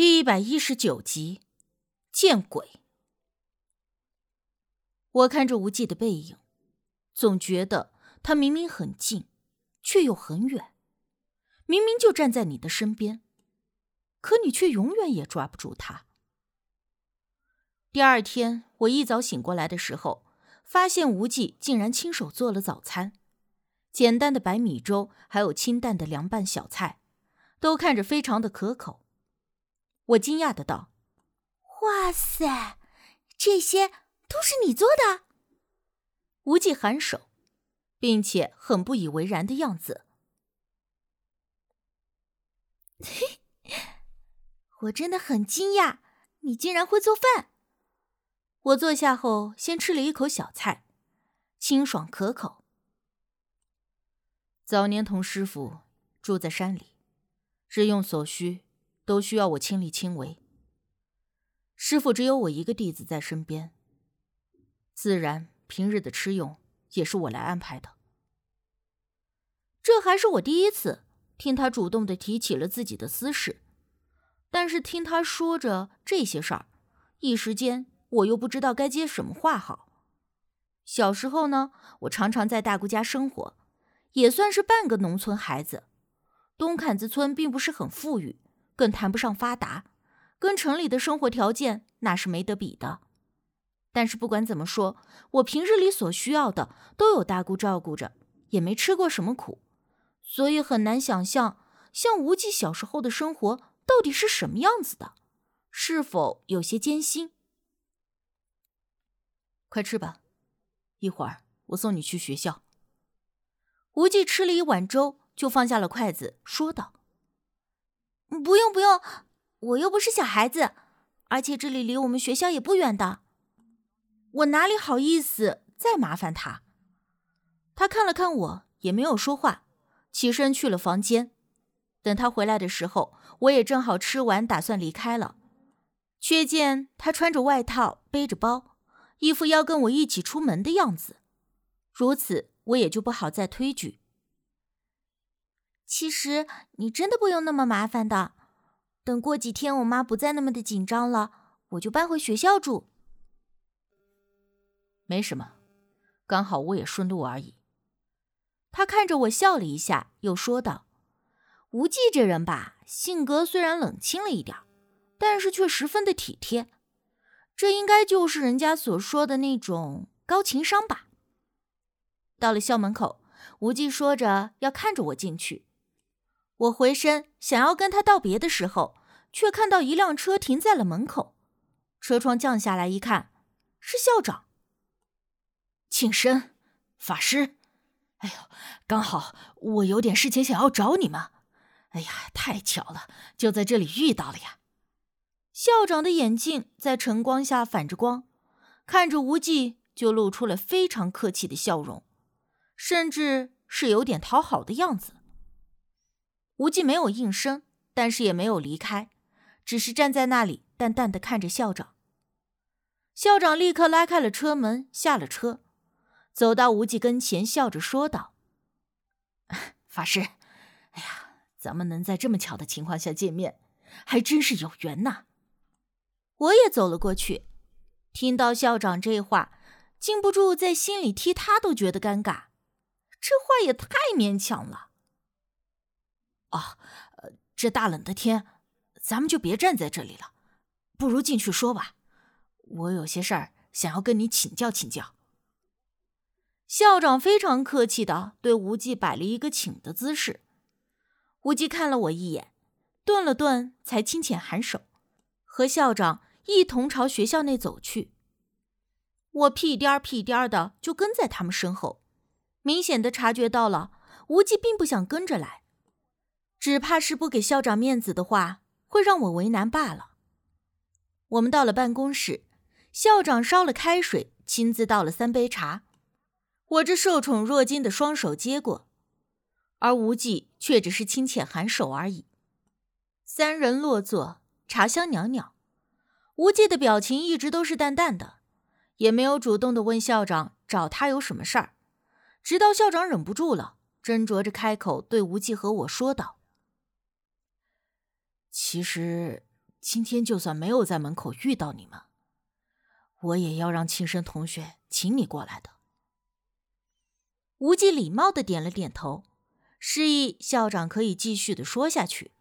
第一百一十九集，见鬼！我看着无忌的背影，总觉得他明明很近，却又很远。明明就站在你的身边，可你却永远也抓不住他。第二天，我一早醒过来的时候，发现无忌竟然亲手做了早餐，简单的白米粥，还有清淡的凉拌小菜，都看着非常的可口。我惊讶的道：“哇塞，这些都是你做的？”无忌颔首，并且很不以为然的样子。我真的很惊讶，你竟然会做饭。我坐下后，先吃了一口小菜，清爽可口。早年同师傅住在山里，日用所需。都需要我亲力亲为。师傅只有我一个弟子在身边，自然平日的吃用也是我来安排的。这还是我第一次听他主动的提起了自己的私事，但是听他说着这些事儿，一时间我又不知道该接什么话好。小时候呢，我常常在大姑家生活，也算是半个农村孩子。东坎子村并不是很富裕。更谈不上发达，跟城里的生活条件那是没得比的。但是不管怎么说，我平日里所需要的都有大姑照顾着，也没吃过什么苦，所以很难想象像无忌小时候的生活到底是什么样子的，是否有些艰辛？快吃吧，一会儿我送你去学校。无忌吃了一碗粥，就放下了筷子，说道。不用不用，我又不是小孩子，而且这里离我们学校也不远的，我哪里好意思再麻烦他？他看了看我，也没有说话，起身去了房间。等他回来的时候，我也正好吃完，打算离开了，却见他穿着外套，背着包，一副要跟我一起出门的样子。如此，我也就不好再推拒。其实你真的不用那么麻烦的，等过几天我妈不再那么的紧张了，我就搬回学校住。没什么，刚好我也顺路而已。他看着我笑了一下，又说道：“无忌这人吧，性格虽然冷清了一点，但是却十分的体贴，这应该就是人家所说的那种高情商吧。”到了校门口，无忌说着要看着我进去。我回身想要跟他道别的时候，却看到一辆车停在了门口，车窗降下来一看，是校长。庆生，法师，哎呦，刚好我有点事情想要找你们，哎呀，太巧了，就在这里遇到了呀。校长的眼镜在晨光下反着光，看着无忌就露出了非常客气的笑容，甚至是有点讨好的样子。无忌没有应声，但是也没有离开，只是站在那里，淡淡的看着校长。校长立刻拉开了车门，下了车，走到无忌跟前，笑着说道：“法师，哎呀，咱们能在这么巧的情况下见面，还真是有缘呐。”我也走了过去，听到校长这话，禁不住在心里替他都觉得尴尬，这话也太勉强了。哦，呃，这大冷的天，咱们就别站在这里了，不如进去说吧。我有些事儿想要跟你请教请教。校长非常客气的对无忌摆了一个请的姿势。无忌看了我一眼，顿了顿，才轻浅颔首，和校长一同朝学校内走去。我屁颠儿屁颠儿的就跟在他们身后，明显的察觉到了无忌并不想跟着来。只怕是不给校长面子的话，会让我为难罢了。我们到了办公室，校长烧了开水，亲自倒了三杯茶。我这受宠若惊的双手接过，而无忌却只是轻浅颔首而已。三人落座，茶香袅袅。无忌的表情一直都是淡淡的，也没有主动的问校长找他有什么事儿。直到校长忍不住了，斟酌着开口对无忌和我说道。其实，今天就算没有在门口遇到你们，我也要让庆生同学请你过来的。无忌礼貌的点了点头，示意校长可以继续的说下去。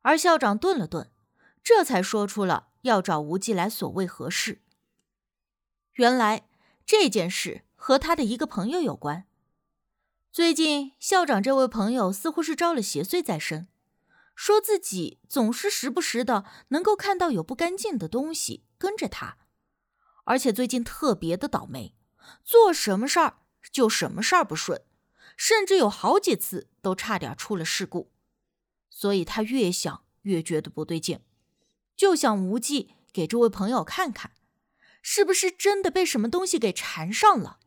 而校长顿了顿，这才说出了要找无忌来所谓何事。原来这件事和他的一个朋友有关。最近校长这位朋友似乎是招了邪祟在身，说自己总是时不时的能够看到有不干净的东西跟着他，而且最近特别的倒霉，做什么事儿就什么事儿不顺，甚至有好几次都差点出了事故。所以他越想越觉得不对劲，就想无忌给这位朋友看看，是不是真的被什么东西给缠上了。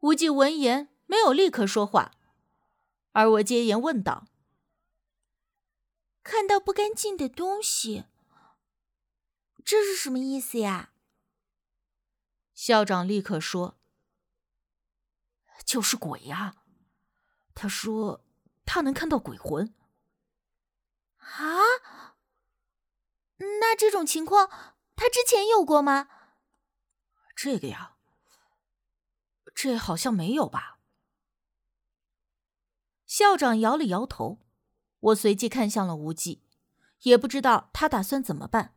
无忌闻言没有立刻说话，而我接言问道：“看到不干净的东西，这是什么意思呀？”校长立刻说：“就是鬼呀！”他说。他能看到鬼魂啊？那这种情况他之前有过吗？这个呀，这好像没有吧？校长摇了摇头。我随即看向了无忌，也不知道他打算怎么办，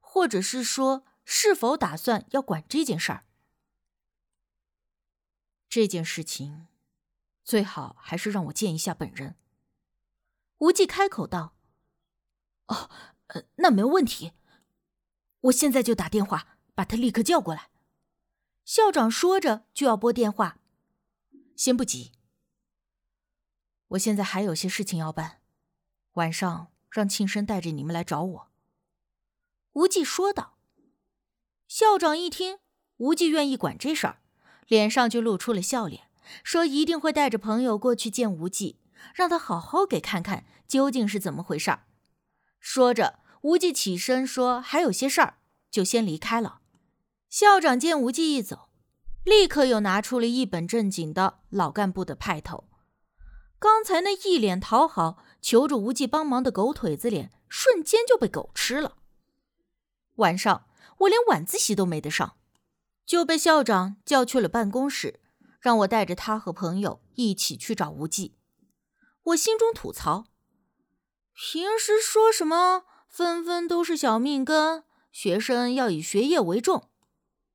或者是说是否打算要管这件事儿。这件事情。最好还是让我见一下本人。无忌开口道：“哦，那没问题，我现在就打电话把他立刻叫过来。”校长说着就要拨电话，先不急，我现在还有些事情要办，晚上让庆生带着你们来找我。”无忌说道。校长一听无忌愿意管这事儿，脸上就露出了笑脸。说一定会带着朋友过去见无忌，让他好好给看看究竟是怎么回事儿。说着，无忌起身说还有些事儿，就先离开了。校长见无忌一走，立刻又拿出了一本正经的老干部的派头。刚才那一脸讨好、求着无忌帮忙的狗腿子脸，瞬间就被狗吃了。晚上我连晚自习都没得上，就被校长叫去了办公室。让我带着他和朋友一起去找无忌，我心中吐槽：平时说什么分分都是小命根，学生要以学业为重，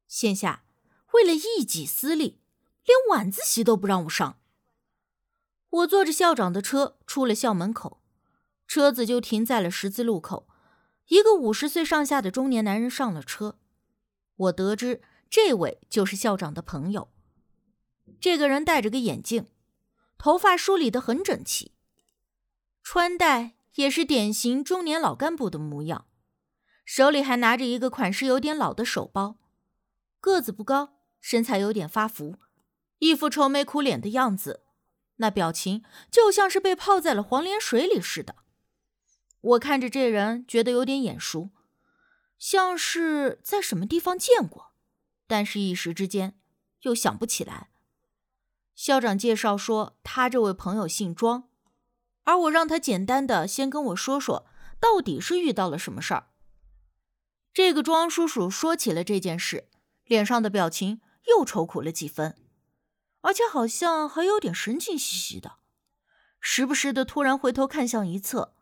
现下为了一己私利，连晚自习都不让我上。我坐着校长的车出了校门口，车子就停在了十字路口。一个五十岁上下的中年男人上了车，我得知这位就是校长的朋友。这个人戴着个眼镜，头发梳理的很整齐，穿戴也是典型中年老干部的模样，手里还拿着一个款式有点老的手包，个子不高，身材有点发福，一副愁眉苦脸的样子，那表情就像是被泡在了黄连水里似的。我看着这人，觉得有点眼熟，像是在什么地方见过，但是一时之间又想不起来。校长介绍说，他这位朋友姓庄，而我让他简单的先跟我说说，到底是遇到了什么事儿。这个庄叔叔说起了这件事，脸上的表情又愁苦了几分，而且好像还有点神经兮兮的，时不时的突然回头看向一侧，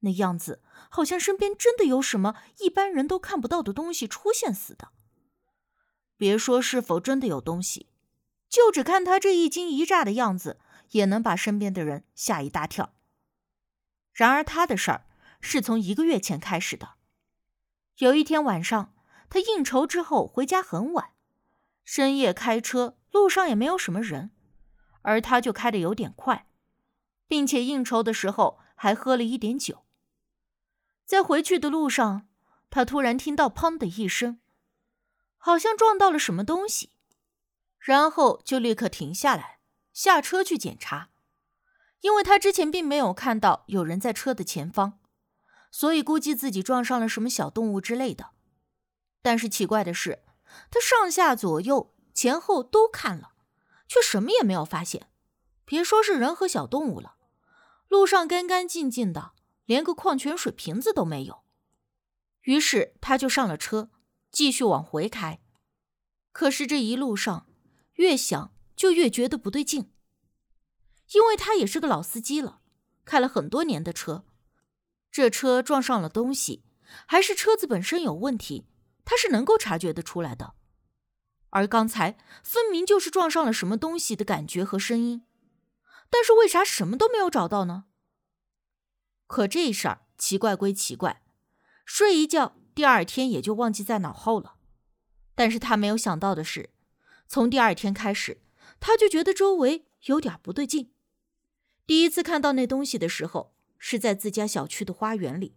那样子好像身边真的有什么一般人都看不到的东西出现似的。别说是否真的有东西。就只看他这一惊一乍的样子，也能把身边的人吓一大跳。然而他的事儿是从一个月前开始的。有一天晚上，他应酬之后回家很晚，深夜开车，路上也没有什么人，而他就开的有点快，并且应酬的时候还喝了一点酒。在回去的路上，他突然听到“砰”的一声，好像撞到了什么东西。然后就立刻停下来，下车去检查，因为他之前并没有看到有人在车的前方，所以估计自己撞上了什么小动物之类的。但是奇怪的是，他上下左右前后都看了，却什么也没有发现。别说是人和小动物了，路上干干净净的，连个矿泉水瓶子都没有。于是他就上了车，继续往回开。可是这一路上，越想就越觉得不对劲，因为他也是个老司机了，开了很多年的车，这车撞上了东西，还是车子本身有问题，他是能够察觉得出来的。而刚才分明就是撞上了什么东西的感觉和声音，但是为啥什么都没有找到呢？可这事儿奇怪归奇怪，睡一觉，第二天也就忘记在脑后了。但是他没有想到的是，从第二天开始，他就觉得周围有点不对劲。第一次看到那东西的时候，是在自家小区的花园里。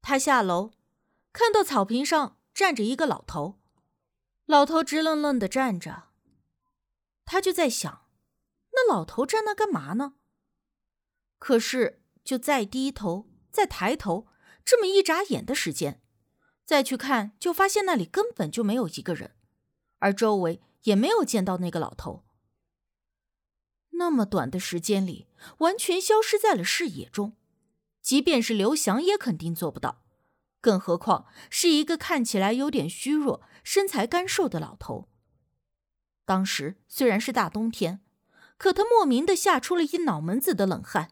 他下楼，看到草坪上站着一个老头。老头直愣愣的站着，他就在想，那老头站那干嘛呢？可是就再低头、再抬头，这么一眨眼的时间，再去看，就发现那里根本就没有一个人，而周围也没有见到那个老头。那么短的时间里，完全消失在了视野中，即便是刘翔也肯定做不到。更何况是一个看起来有点虚弱、身材干瘦的老头。当时虽然是大冬天，可他莫名的吓出了一脑门子的冷汗。